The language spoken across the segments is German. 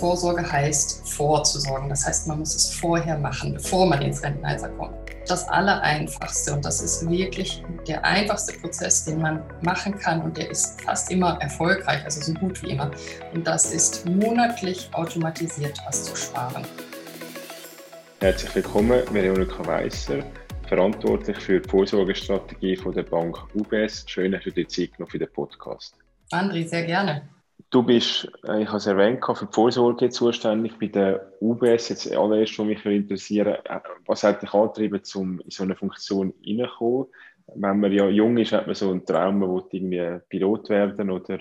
Vorsorge heißt, vorzusorgen. Das heißt, man muss es vorher machen, bevor man ins Rentenalter kommt. Das Allereinfachste, und das ist wirklich der einfachste Prozess, den man machen kann, und der ist fast immer erfolgreich, also so gut wie immer. Und das ist monatlich automatisiert was zu sparen. Herzlich willkommen, Veronika Weisser, verantwortlich für die Vorsorgestrategie von der Bank UBS. Schön, dass du dir Zeit genommen für den Podcast. André, sehr gerne. Du bist, äh, ich habe es erwähnt, für die Vorsorge zuständig bei der UBS. Jetzt allererst, was mich interessieren äh, was hat dich angetrieben, um in so eine Funktion reinzukommen? Wenn man ja jung ist, hat man so einen Traum, man will irgendwie Pilot werden oder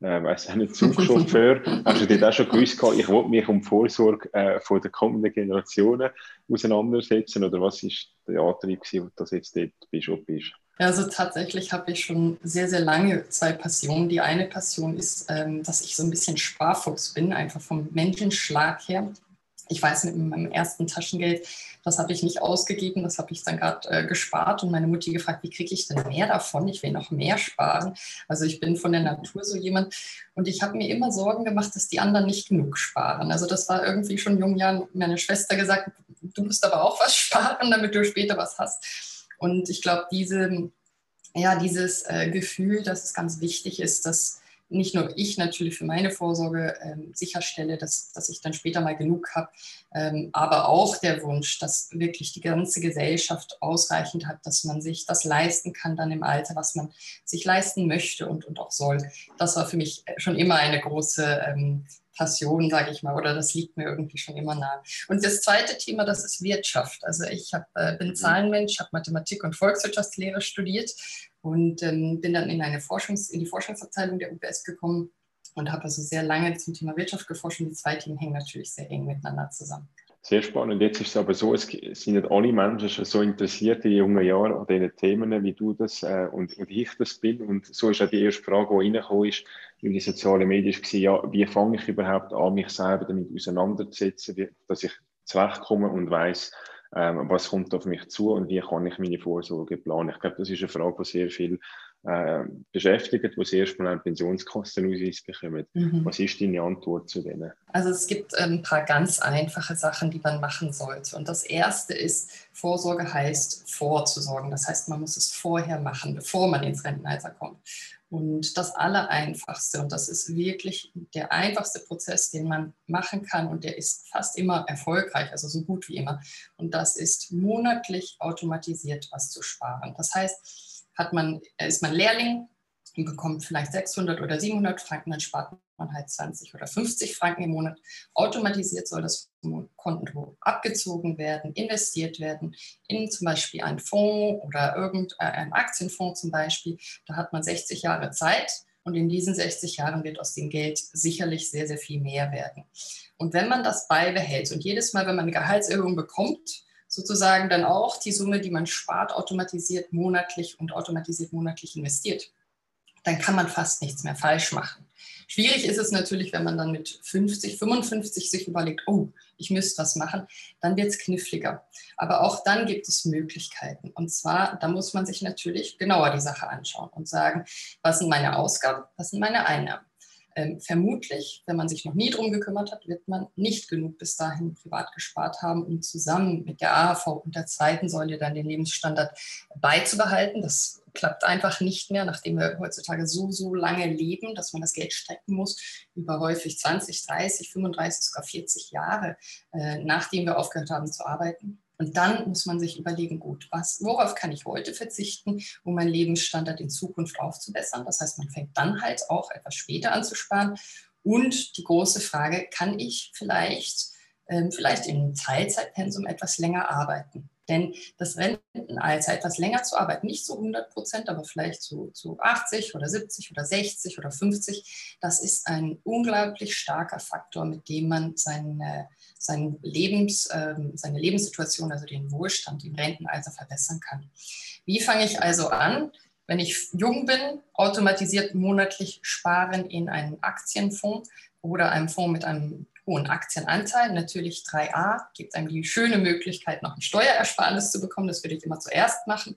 äh, weiß auch nicht, Zugchauffeur. Hast du dir auch schon gewusst, ich will mich um die Vorsorge äh, von der kommenden Generationen auseinandersetzen? Oder was ist der Antrieb, dass du jetzt dort bist, wo bist? Also tatsächlich habe ich schon sehr, sehr lange zwei Passionen. Die eine Passion ist, ähm, dass ich so ein bisschen Sparfuchs bin, einfach vom Menschenschlag her. Ich weiß, mit meinem ersten Taschengeld, das habe ich nicht ausgegeben, das habe ich dann gerade äh, gespart und meine Mutti gefragt, wie kriege ich denn mehr davon? Ich will noch mehr sparen. Also ich bin von der Natur so jemand und ich habe mir immer Sorgen gemacht, dass die anderen nicht genug sparen. Also das war irgendwie schon in jungen Jahren meine Schwester gesagt, du musst aber auch was sparen, damit du später was hast. Und ich glaube, diese, ja, dieses äh, Gefühl, dass es ganz wichtig ist, dass nicht nur ich natürlich für meine Vorsorge ähm, sicherstelle, dass, dass ich dann später mal genug habe, ähm, aber auch der Wunsch, dass wirklich die ganze Gesellschaft ausreichend hat, dass man sich das leisten kann dann im Alter, was man sich leisten möchte und, und auch soll. Das war für mich schon immer eine große ähm, Passion, sage ich mal, oder das liegt mir irgendwie schon immer nah. Und das zweite Thema, das ist Wirtschaft. Also ich hab, äh, bin mhm. Zahlenmensch, habe Mathematik und Volkswirtschaftslehre studiert und ähm, bin dann in, eine Forschungs-, in die Forschungsabteilung der UBS gekommen und habe also sehr lange zum Thema Wirtschaft geforscht und die zwei Themen hängen natürlich sehr eng miteinander zusammen. Sehr spannend. Jetzt ist es aber so, es sind nicht alle Menschen schon so interessiert in jungen Jahren an diesen Themen, wie du das äh, und, und, ich das bin. Und so ist auch die erste Frage, die reingekommen ist, in die sozialen Medien, war, ja, wie fange ich überhaupt an, mich selber damit auseinanderzusetzen, wie, dass ich zurechtkomme und weiß, ähm, was kommt auf mich zu und wie kann ich meine Vorsorge planen. Ich glaube, das ist eine Frage, die sehr viel äh, beschäftigt, die zuerst mal einen Pensionskostenausweis bekommen. Mhm. Was ist deine Antwort zu denen? Also es gibt ein paar ganz einfache Sachen, die man machen sollte. Und das erste ist, Vorsorge heißt vorzusorgen. Das heißt, man muss es vorher machen, bevor man ins Rentenalter kommt. Und das Allereinfachste, und das ist wirklich der einfachste Prozess, den man machen kann, und der ist fast immer erfolgreich, also so gut wie immer. Und das ist monatlich automatisiert was zu sparen. Das heißt, hat man, ist man Lehrling und bekommt vielleicht 600 oder 700 Franken, dann spart man halt 20 oder 50 Franken im Monat. Automatisiert soll das Konto abgezogen werden, investiert werden in zum Beispiel einen Fonds oder irgendeinen Aktienfonds zum Beispiel. Da hat man 60 Jahre Zeit und in diesen 60 Jahren wird aus dem Geld sicherlich sehr, sehr viel mehr werden. Und wenn man das beibehält und jedes Mal, wenn man eine Gehaltserhöhung bekommt, sozusagen dann auch die Summe, die man spart, automatisiert monatlich und automatisiert monatlich investiert, dann kann man fast nichts mehr falsch machen. Schwierig ist es natürlich, wenn man dann mit 50, 55 sich überlegt, oh, ich müsste was machen, dann wird es kniffliger. Aber auch dann gibt es Möglichkeiten. Und zwar, da muss man sich natürlich genauer die Sache anschauen und sagen, was sind meine Ausgaben, was sind meine Einnahmen. Ähm, vermutlich, wenn man sich noch nie drum gekümmert hat, wird man nicht genug bis dahin privat gespart haben, um zusammen mit der AHV und der zweiten Säule dann den Lebensstandard beizubehalten. Das klappt einfach nicht mehr, nachdem wir heutzutage so, so lange leben, dass man das Geld strecken muss, über häufig 20, 30, 35, sogar 40 Jahre, äh, nachdem wir aufgehört haben zu arbeiten. Und dann muss man sich überlegen, gut, was, worauf kann ich heute verzichten, um meinen Lebensstandard in Zukunft aufzubessern? Das heißt, man fängt dann halt auch etwas später an zu sparen. Und die große Frage, kann ich vielleicht, ähm, vielleicht im Teilzeitpensum etwas länger arbeiten? Denn das Rentenalter, etwas länger zu arbeiten, nicht zu 100 Prozent, aber vielleicht zu, zu 80 oder 70 oder 60 oder 50, das ist ein unglaublich starker Faktor, mit dem man seine, seine, Lebens, äh, seine Lebenssituation, also den Wohlstand im Rentenalter verbessern kann. Wie fange ich also an? Wenn ich jung bin, automatisiert monatlich sparen in einen Aktienfonds oder einem Fonds mit einem hohen Aktienanteil. Natürlich 3a gibt einem die schöne Möglichkeit, noch ein Steuerersparnis zu bekommen. Das würde ich immer zuerst machen.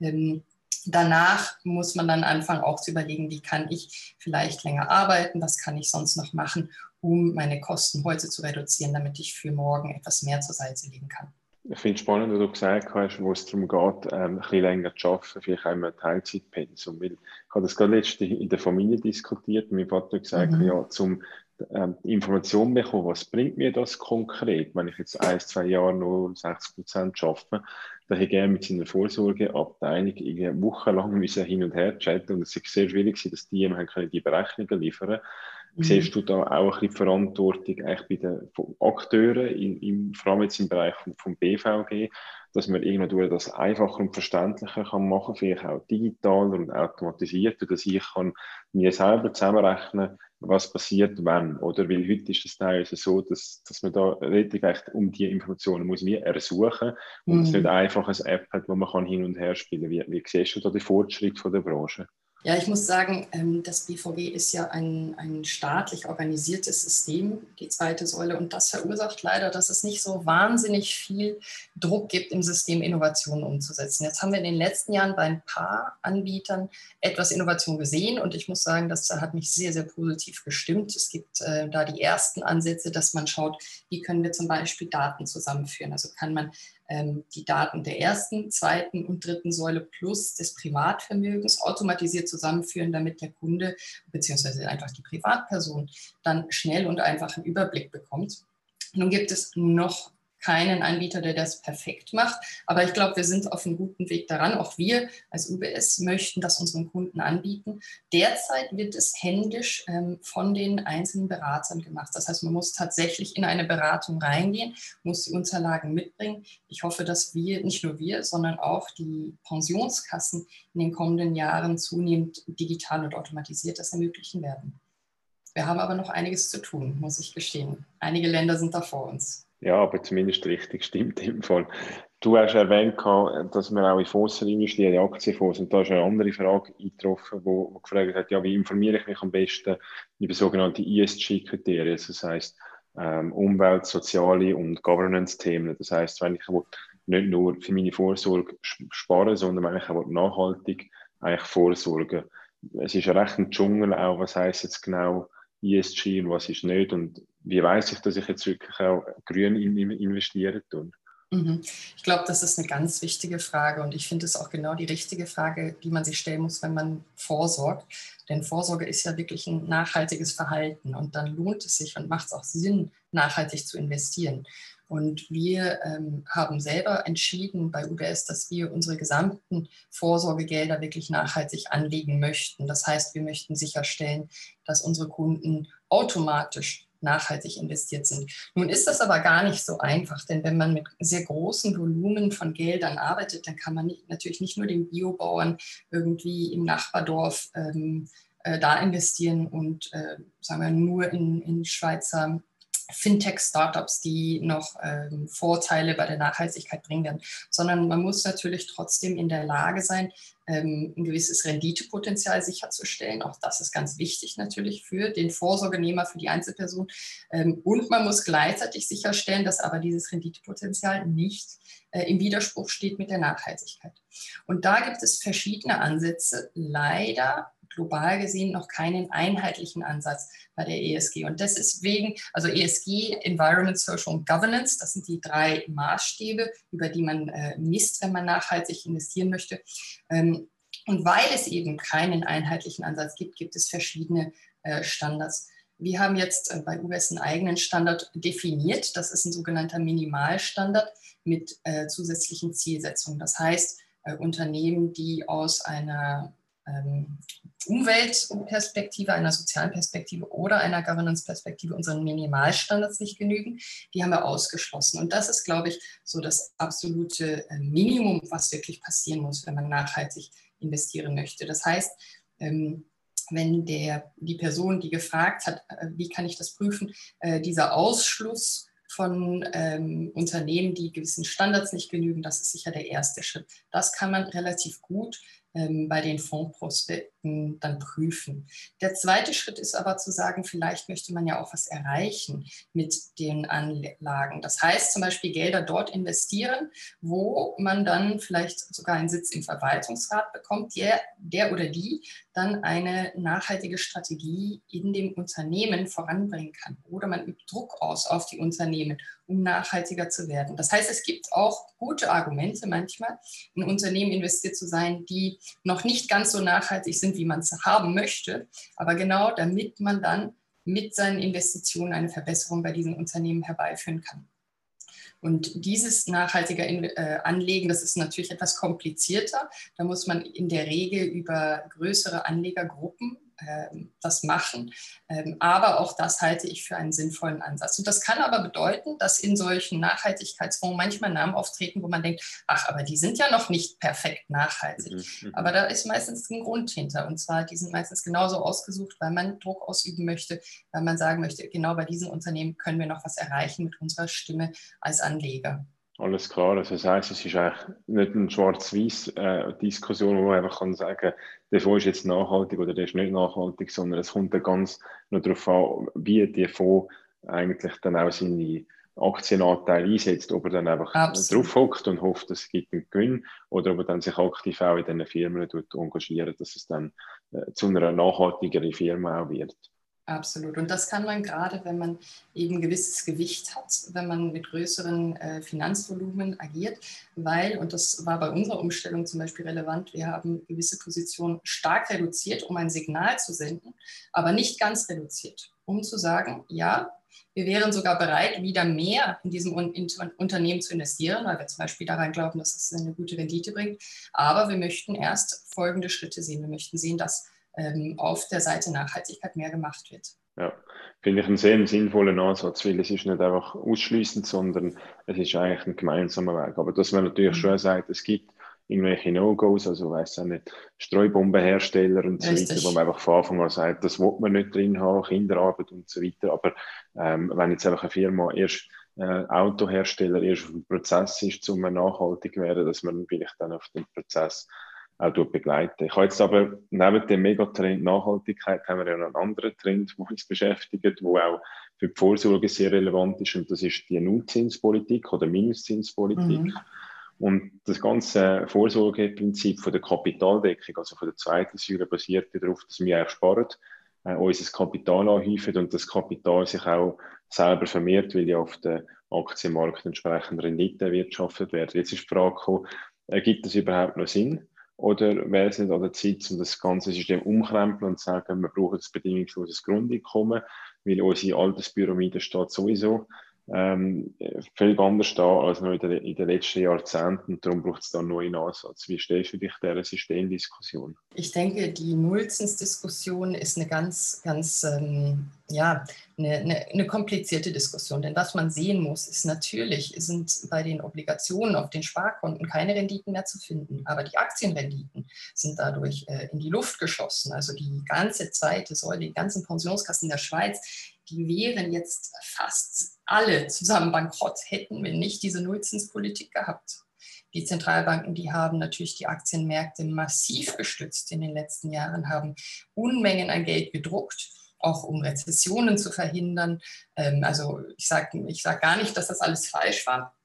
Ähm, danach muss man dann anfangen, auch zu überlegen, wie kann ich vielleicht länger arbeiten, was kann ich sonst noch machen, um meine Kosten heute zu reduzieren, damit ich für morgen etwas mehr zur Seite legen kann. Ich finde es spannend, was du gesagt hast, wo es darum geht, ähm, ein bisschen länger zu arbeiten, vielleicht auch ein Teilzeitpensum. Weil ich habe das gerade letzte in der Familie diskutiert. Mein Vater hat gesagt, mhm. ja, zum ähm, Informationen bekommen, was bringt mir das konkret, wenn ich jetzt ein, zwei Jahre nur 60 Prozent arbeite, dann hätte ich gerne mit seiner Vorsorgeabteilung wochenlang hin und her chatten und es ist sehr schwierig, dass die ihm die Berechnungen liefern Mhm. Siehst du da auch ein bisschen Verantwortung eigentlich bei den Akteuren, in, im, vor allem jetzt im Bereich vom, vom BVG, dass man irgendwann das einfacher und verständlicher kann machen, vielleicht auch digitaler und automatisiert, dass ich kann mir selber zusammenrechnen, was passiert wenn, oder? Weil heute ist es teilweise so, dass, dass man da relativ um die Informationen muss wie ersuchen und mhm. es nicht einfach eine App hat, wo man kann hin und her spielen. Wie, wie siehst du da den Fortschritt von der Branche? Ja, ich muss sagen, ähm, das BVG ist ja ein, ein staatlich organisiertes System, die zweite Säule, und das verursacht leider, dass es nicht so wahnsinnig viel Druck gibt, im System Innovationen umzusetzen. Jetzt haben wir in den letzten Jahren bei ein paar Anbietern etwas Innovation gesehen und ich muss sagen, das hat mich sehr, sehr positiv gestimmt. Es gibt äh, da die ersten Ansätze, dass man schaut, wie können wir zum Beispiel Daten zusammenführen. Also kann man die Daten der ersten, zweiten und dritten Säule plus des Privatvermögens automatisiert zusammenführen, damit der Kunde bzw. einfach die Privatperson dann schnell und einfach einen Überblick bekommt. Nun gibt es noch keinen Anbieter, der das perfekt macht. Aber ich glaube, wir sind auf einem guten Weg daran. Auch wir als UBS möchten das unseren Kunden anbieten. Derzeit wird es händisch ähm, von den einzelnen Beratern gemacht. Das heißt, man muss tatsächlich in eine Beratung reingehen, muss die Unterlagen mitbringen. Ich hoffe, dass wir, nicht nur wir, sondern auch die Pensionskassen in den kommenden Jahren zunehmend digital und automatisiert das ermöglichen werden. Wir haben aber noch einiges zu tun, muss ich gestehen. Einige Länder sind da vor uns. Ja, aber zumindest richtig stimmt im Fall. Du hast erwähnt, dass wir auch in Fonds investieren, in Aktienfonds. Und da ist eine andere Frage eingetroffen, wo gefragt hat, ja, wie informiere ich mich am besten über sogenannte ESG-Kriterien, das heißt ähm, Umwelt-, soziale und Governance-Themen. Das heißt, wenn ich nicht nur für meine Vorsorge sparen, sondern wenn ich auch nachhaltig eigentlich vorsorgen. Es ist ein recht ein Dschungel auch, was heißt jetzt genau ESG und was ist nicht und wie weiß ich, dass ich jetzt wirklich auch grün investieren tue? Mhm. Ich glaube, das ist eine ganz wichtige Frage und ich finde es auch genau die richtige Frage, die man sich stellen muss, wenn man vorsorgt. Denn Vorsorge ist ja wirklich ein nachhaltiges Verhalten und dann lohnt es sich und macht es auch Sinn, nachhaltig zu investieren. Und wir ähm, haben selber entschieden bei UBS, dass wir unsere gesamten Vorsorgegelder wirklich nachhaltig anlegen möchten. Das heißt, wir möchten sicherstellen, dass unsere Kunden automatisch nachhaltig investiert sind. Nun ist das aber gar nicht so einfach, denn wenn man mit sehr großen Volumen von Geldern arbeitet, dann kann man nicht, natürlich nicht nur den Biobauern irgendwie im Nachbardorf ähm, äh, da investieren und äh, sagen wir nur in, in Schweizer Fintech-Startups, die noch ähm, Vorteile bei der Nachhaltigkeit bringen werden, sondern man muss natürlich trotzdem in der Lage sein, ähm, ein gewisses Renditepotenzial sicherzustellen. Auch das ist ganz wichtig natürlich für den Vorsorgenehmer, für die Einzelperson. Ähm, und man muss gleichzeitig sicherstellen, dass aber dieses Renditepotenzial nicht äh, im Widerspruch steht mit der Nachhaltigkeit. Und da gibt es verschiedene Ansätze. Leider global gesehen noch keinen einheitlichen Ansatz bei der ESG. Und das ist wegen, also ESG, Environment, Social und Governance, das sind die drei Maßstäbe, über die man äh, misst, wenn man nachhaltig investieren möchte. Ähm, und weil es eben keinen einheitlichen Ansatz gibt, gibt es verschiedene äh, Standards. Wir haben jetzt äh, bei UBS einen eigenen Standard definiert. Das ist ein sogenannter Minimalstandard mit äh, zusätzlichen Zielsetzungen. Das heißt, äh, Unternehmen, die aus einer Umweltperspektive, einer sozialen Perspektive oder einer Governance-Perspektive unseren Minimalstandards nicht genügen, die haben wir ausgeschlossen. Und das ist, glaube ich, so das absolute äh, Minimum, was wirklich passieren muss, wenn man nachhaltig investieren möchte. Das heißt, ähm, wenn der, die Person, die gefragt hat, äh, wie kann ich das prüfen, äh, dieser Ausschluss von ähm, Unternehmen, die gewissen Standards nicht genügen, das ist sicher der erste Schritt. Das kann man relativ gut ähm, bei den Fondsprospekten Fakten dann prüfen. Der zweite Schritt ist aber zu sagen, vielleicht möchte man ja auch was erreichen mit den Anlagen. Das heißt zum Beispiel Gelder dort investieren, wo man dann vielleicht sogar einen Sitz im Verwaltungsrat bekommt, der, der oder die dann eine nachhaltige Strategie in dem Unternehmen voranbringen kann. Oder man übt Druck aus auf die Unternehmen, um nachhaltiger zu werden. Das heißt, es gibt auch gute Argumente manchmal, in Unternehmen investiert zu sein, die noch nicht ganz so nachhaltig sind, wie man es haben möchte. Aber genau damit man dann mit seinen Investitionen eine Verbesserung bei diesen Unternehmen herbeiführen kann. Und dieses nachhaltige äh, Anlegen, das ist natürlich etwas komplizierter. Da muss man in der Regel über größere Anlegergruppen das machen. Ähm, aber auch das halte ich für einen sinnvollen Ansatz. Und das kann aber bedeuten, dass in solchen Nachhaltigkeitsfonds manchmal Namen auftreten, wo man denkt, ach, aber die sind ja noch nicht perfekt nachhaltig. Mhm, mhm. Aber da ist meistens ein Grund hinter. Und zwar, die sind meistens genauso ausgesucht, weil man Druck ausüben möchte, weil man sagen möchte, genau bei diesen Unternehmen können wir noch was erreichen mit unserer Stimme als Anleger. Alles klar. Also das heisst, es ist eigentlich nicht eine Schwarz-Weiß-Diskussion, wo man einfach kann sagen der Fonds ist jetzt nachhaltig oder der ist nicht nachhaltig, sondern es kommt dann ganz nur darauf an, wie der Fonds eigentlich dann auch seine Aktienanteile einsetzt, ob er dann einfach Absolut. drauf hockt und hofft, es gibt einen Gewinn oder ob er dann sich aktiv auch in diesen Firmen engagiert, dass es dann äh, zu einer nachhaltigeren Firma auch wird. Absolut. Und das kann man gerade, wenn man eben gewisses Gewicht hat, wenn man mit größeren äh, Finanzvolumen agiert, weil, und das war bei unserer Umstellung zum Beispiel relevant, wir haben gewisse Positionen stark reduziert, um ein Signal zu senden, aber nicht ganz reduziert, um zu sagen, ja, wir wären sogar bereit, wieder mehr in diesem Unternehmen zu investieren, weil wir zum Beispiel daran glauben, dass es eine gute Rendite bringt. Aber wir möchten erst folgende Schritte sehen. Wir möchten sehen, dass ähm, auf der Seite Nachhaltigkeit mehr gemacht wird. Ja, finde ich einen sehr sinnvollen Ansatz, weil es ist nicht einfach ausschließend, sondern es ist eigentlich ein gemeinsamer Weg. Aber dass man natürlich mhm. schon sagt, es gibt irgendwelche No-Gos, also weiß auch nicht, Streubombenhersteller und so weiter, wo man einfach von Anfang an sagt, das will man nicht drin haben, Kinderarbeit und so weiter. Aber ähm, wenn jetzt einfach eine Firma erst äh, Autohersteller erst auf dem Prozess ist, um nachhaltig zu werden, dass man vielleicht dann auf den Prozess auch begleiten. Ich habe jetzt aber neben dem Megatrend Nachhaltigkeit haben wir ja noch einen anderen Trend, der uns beschäftigt, der auch für die Vorsorge sehr relevant ist und das ist die Nullzinspolitik oder Minuszinspolitik. Mhm. Und das ganze Vorsorgeprinzip von der Kapitaldeckung, also von der zweiten Säule, basiert darauf, dass wir eigentlich sparen, äh, unser Kapital anhäufen und das Kapital sich auch selber vermehrt, weil ja auf dem Aktienmarkt entsprechend Rendite erwirtschaftet werden. Jetzt ist die Frage gekommen, ergibt das überhaupt noch Sinn? Oder wäre es nicht an der Zeit, um das ganze System umkrempeln und zu sagen, wir brauchen das bedingungsloses Grundeinkommen, weil unsere Alterspyramide steht sowieso ähm, völlig anders da als noch in, den, in den letzten Jahrzehnten. Darum braucht es da einen neuen Ansatz. Wie stellst du dich dieser Systemdiskussion? Ich denke, die Nullzinsdiskussion ist eine ganz, ganz ähm, ja, eine, eine, eine, komplizierte Diskussion. Denn was man sehen muss, ist natürlich, sind bei den Obligationen auf den Sparkonten keine Renditen mehr zu finden. Aber die Aktienrenditen sind dadurch äh, in die Luft geschossen. Also die ganze zweite Säule, die ganzen Pensionskassen der Schweiz, die wären jetzt fast alle zusammen bankrott, hätten wir nicht diese Nullzinspolitik gehabt. Die Zentralbanken, die haben natürlich die Aktienmärkte massiv gestützt in den letzten Jahren, haben Unmengen an Geld gedruckt, auch um Rezessionen zu verhindern. Ähm, also ich sage ich sag gar nicht, dass das alles falsch war.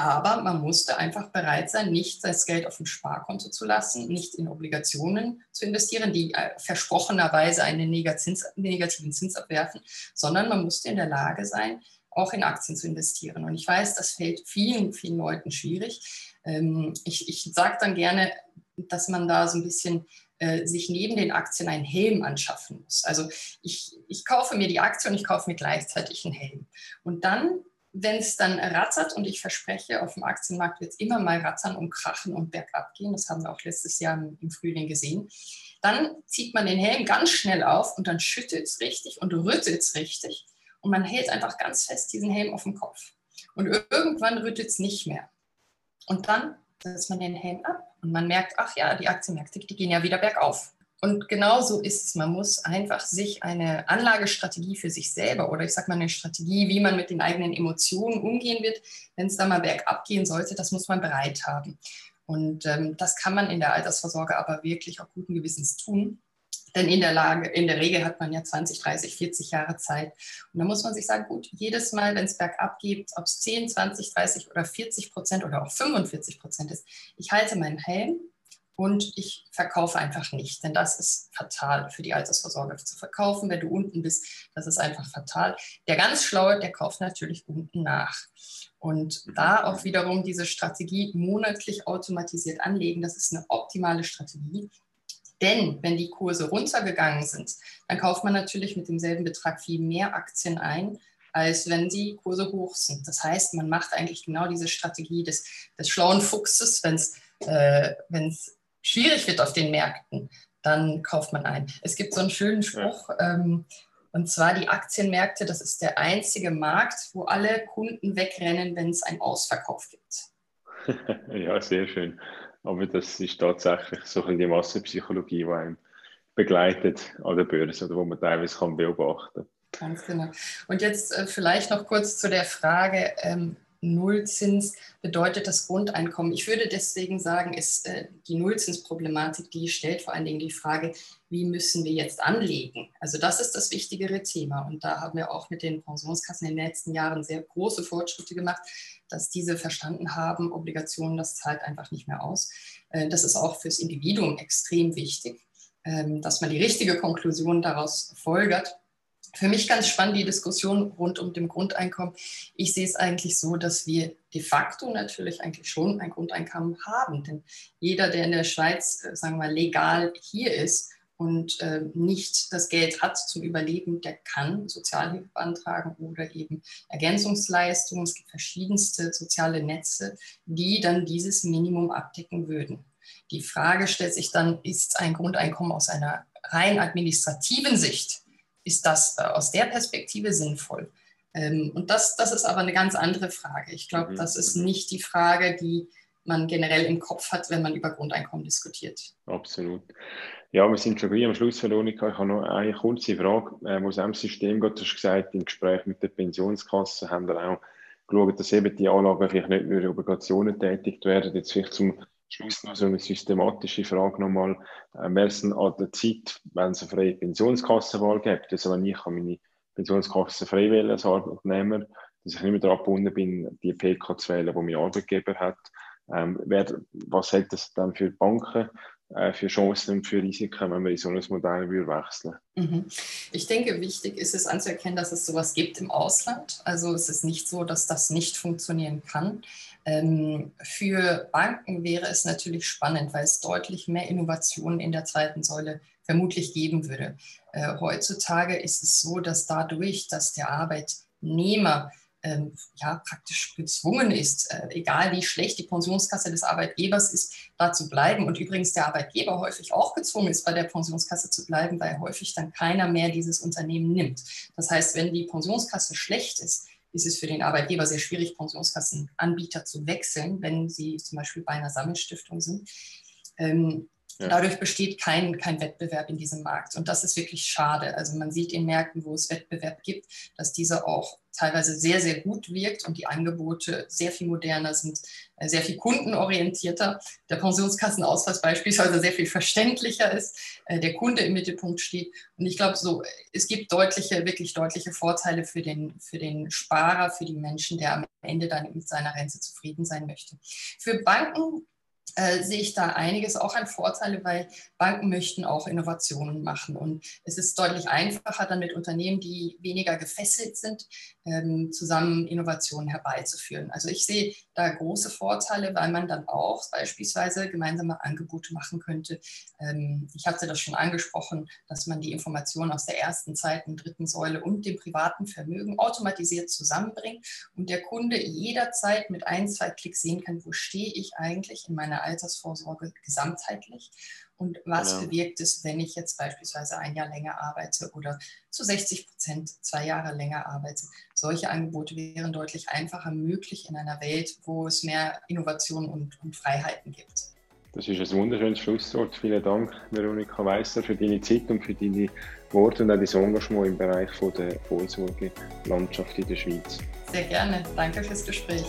Aber man musste einfach bereit sein, nicht das Geld auf dem Sparkonto zu lassen, nicht in Obligationen zu investieren, die äh, versprochenerweise einen negativen Zins abwerfen, sondern man musste in der Lage sein, auch in Aktien zu investieren. Und ich weiß, das fällt vielen, vielen Leuten schwierig. Ähm, ich ich sage dann gerne, dass man da so ein bisschen äh, sich neben den Aktien einen Helm anschaffen muss. Also ich, ich kaufe mir die Aktie und ich kaufe mir gleichzeitig einen Helm. Und dann wenn es dann rattert, und ich verspreche, auf dem Aktienmarkt wird es immer mal rattern und krachen und bergab gehen, das haben wir auch letztes Jahr im Frühling gesehen, dann zieht man den Helm ganz schnell auf und dann schüttet es richtig und rüttelt es richtig. Und man hält einfach ganz fest diesen Helm auf dem Kopf. Und irgendwann rüttelt es nicht mehr. Und dann setzt man den Helm ab und man merkt, ach ja, die Aktienmärkte, die gehen ja wieder bergauf. Und genau so ist es. Man muss einfach sich eine Anlagestrategie für sich selber oder ich sage mal eine Strategie, wie man mit den eigenen Emotionen umgehen wird, wenn es da mal bergab gehen sollte, das muss man bereit haben. Und ähm, das kann man in der Altersvorsorge aber wirklich auch guten Gewissens tun. Denn in der Lage, in der Regel hat man ja 20, 30, 40 Jahre Zeit. Und da muss man sich sagen, gut, jedes Mal, wenn es bergab geht, ob es 10, 20, 30 oder 40 Prozent oder auch 45 Prozent ist, ich halte meinen Helm und ich verkaufe einfach nicht, denn das ist fatal für die Altersvorsorge zu verkaufen. Wenn du unten bist, das ist einfach fatal. Der ganz Schlaue, der kauft natürlich unten nach. Und da auch wiederum diese Strategie monatlich automatisiert anlegen, das ist eine optimale Strategie. Denn wenn die Kurse runtergegangen sind, dann kauft man natürlich mit demselben Betrag viel mehr Aktien ein, als wenn die Kurse hoch sind. Das heißt, man macht eigentlich genau diese Strategie des, des schlauen Fuchses, wenn es äh, schwierig wird auf den Märkten, dann kauft man ein. Es gibt so einen schönen Spruch, ähm, und zwar die Aktienmärkte, das ist der einzige Markt, wo alle Kunden wegrennen, wenn es einen Ausverkauf gibt. ja, sehr schön. Aber das ist tatsächlich so die Massenpsychologie, die einem begleitet an der Börse oder wo man teilweise kann beobachten kann. Ganz genau. Und jetzt äh, vielleicht noch kurz zu der Frage, ähm, Nullzins bedeutet das Grundeinkommen. Ich würde deswegen sagen, ist äh, die Nullzinsproblematik, die stellt vor allen Dingen die Frage, wie müssen wir jetzt anlegen? Also das ist das wichtigere Thema. Und da haben wir auch mit den Pensionskassen in den letzten Jahren sehr große Fortschritte gemacht, dass diese verstanden haben, Obligationen, das zahlt einfach nicht mehr aus. Äh, das ist auch fürs Individuum extrem wichtig, ähm, dass man die richtige Konklusion daraus folgert für mich ganz spannend die Diskussion rund um dem Grundeinkommen. Ich sehe es eigentlich so, dass wir de facto natürlich eigentlich schon ein Grundeinkommen haben. Denn jeder, der in der Schweiz, äh, sagen wir mal, legal hier ist und äh, nicht das Geld hat zum Überleben, der kann Sozialhilfe beantragen oder eben Ergänzungsleistungen. Es gibt verschiedenste soziale Netze, die dann dieses Minimum abdecken würden. Die Frage stellt sich dann, ist ein Grundeinkommen aus einer rein administrativen Sicht ist das äh, aus der Perspektive sinnvoll? Ähm, und das, das ist aber eine ganz andere Frage. Ich glaube, mhm. das ist mhm. nicht die Frage, die man generell im Kopf hat, wenn man über Grundeinkommen diskutiert. Absolut. Ja, wir sind schon gleich am Schluss, Veronika. Ich habe noch eine kurze Frage. Ähm, aus dem System geht, du hast gesagt, im Gespräch mit der Pensionskasse haben wir auch geschaut, dass eben die Anlagen vielleicht nicht nur Obligationen tätigt werden. Jetzt vielleicht zum Schluss noch so eine systematische Frage nochmal. Äh, Wäre es an der Zeit, wenn es eine freie Pensionskassenwahl gibt, also wenn ich meine Pensionskasse frei wählen als Arbeitnehmer, dass ich nicht mehr daran gebunden bin, die PK zu wählen, die mein Arbeitgeber hat, ähm, wer, was hat das dann für Banken äh, für Chancen und für Risiken, wenn wir in so ein Modell wechseln mhm. Ich denke, wichtig ist es anzuerkennen, dass es sowas gibt im Ausland. Also es ist nicht so, dass das nicht funktionieren kann. Ähm, für Banken wäre es natürlich spannend, weil es deutlich mehr Innovationen in der zweiten Säule vermutlich geben würde. Äh, heutzutage ist es so, dass dadurch, dass der Arbeitnehmer ähm, ja, praktisch gezwungen ist, äh, egal wie schlecht die Pensionskasse des Arbeitgebers ist, da zu bleiben. Und übrigens der Arbeitgeber häufig auch gezwungen ist, bei der Pensionskasse zu bleiben, weil häufig dann keiner mehr dieses Unternehmen nimmt. Das heißt, wenn die Pensionskasse schlecht ist, ist es für den Arbeitgeber sehr schwierig, Pensionskassenanbieter zu wechseln, wenn sie zum Beispiel bei einer Sammelstiftung sind. Ähm, ja. Dadurch besteht kein, kein Wettbewerb in diesem Markt. Und das ist wirklich schade. Also man sieht in Märkten, wo es Wettbewerb gibt, dass dieser auch teilweise sehr, sehr gut wirkt und die Angebote sehr viel moderner sind, äh, sehr viel kundenorientierter. Der Pensionskassenausweis beispielsweise sehr viel verständlicher ist, äh, der Kunde im Mittelpunkt steht. Und ich glaube, so, es gibt deutliche, wirklich deutliche Vorteile für den, für den Sparer, für die Menschen, der am Ende dann mit seiner Rente zufrieden sein möchte. Für Banken äh, sehe ich da einiges auch an Vorteile, weil Banken möchten auch Innovationen machen. Und es ist deutlich einfacher, dann mit Unternehmen, die weniger gefesselt sind, zusammen Innovationen herbeizuführen. Also ich sehe da große Vorteile, weil man dann auch beispielsweise gemeinsame Angebote machen könnte. Ähm, ich hatte das schon angesprochen, dass man die Informationen aus der ersten, zweiten, dritten Säule und dem privaten Vermögen automatisiert zusammenbringt und der Kunde jederzeit mit ein, zwei Klicks sehen kann, wo stehe ich eigentlich in meiner Altersvorsorge gesamtheitlich und was genau. bewirkt es, wenn ich jetzt beispielsweise ein Jahr länger arbeite oder zu 60 Prozent zwei Jahre länger arbeite. Solche Angebote wären deutlich einfacher möglich in einer Welt, wo es mehr Innovation und, und Freiheiten gibt. Das ist ein wunderschönes Schlusswort. Vielen Dank, Veronika Weisser, für deine Zeit und für deine Worte und auch dein Engagement im Bereich der Vorsorgelandschaft in der Schweiz. Sehr gerne. Danke fürs Gespräch.